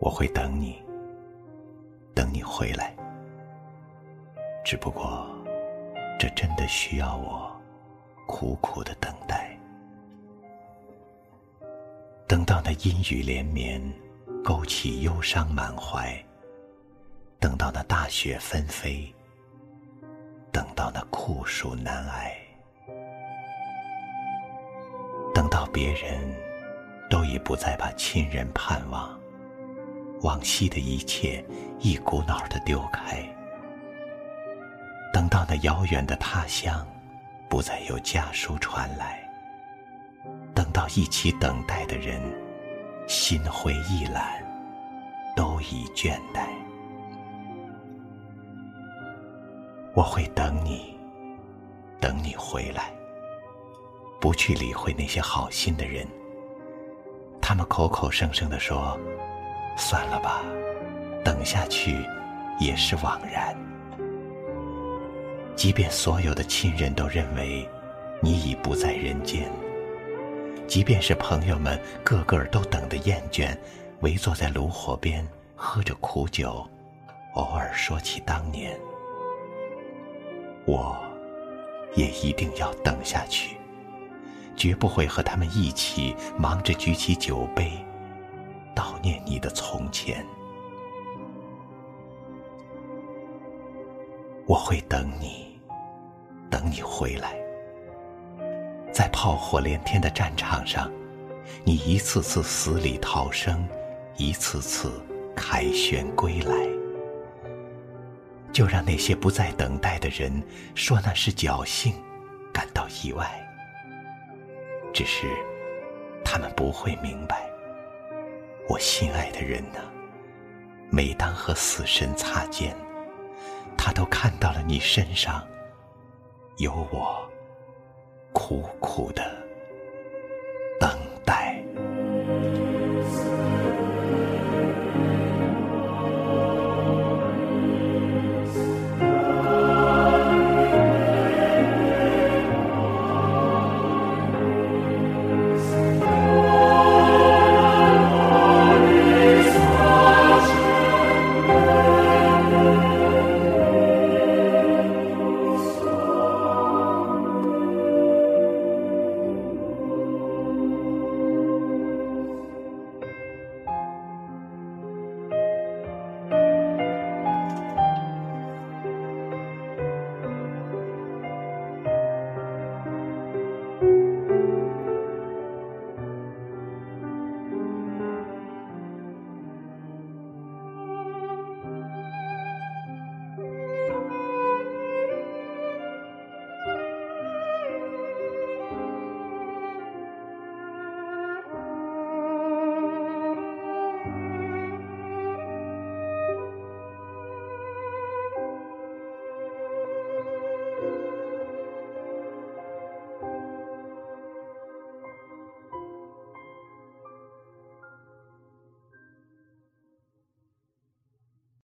我会等你，等你回来。只不过，这真的需要我苦苦的等待，等到那阴雨连绵，勾起忧伤满怀；等到那大雪纷飞，等到那酷暑难挨；等到别人都已不再把亲人盼望。往昔的一切一股脑的丢开，等到那遥远的他乡不再有家书传来，等到一起等待的人心灰意懒，都已倦怠，我会等你，等你回来，不去理会那些好心的人，他们口口声声的说。算了吧，等下去也是枉然。即便所有的亲人都认为你已不在人间，即便是朋友们个个都等得厌倦，围坐在炉火边喝着苦酒，偶尔说起当年，我也一定要等下去，绝不会和他们一起忙着举起酒杯。悼念你的从前，我会等你，等你回来。在炮火连天的战场上，你一次次死里逃生，一次次凯旋归来。就让那些不再等待的人说那是侥幸，感到意外。只是他们不会明白。我心爱的人呢？每当和死神擦肩，他都看到了你身上有我苦苦的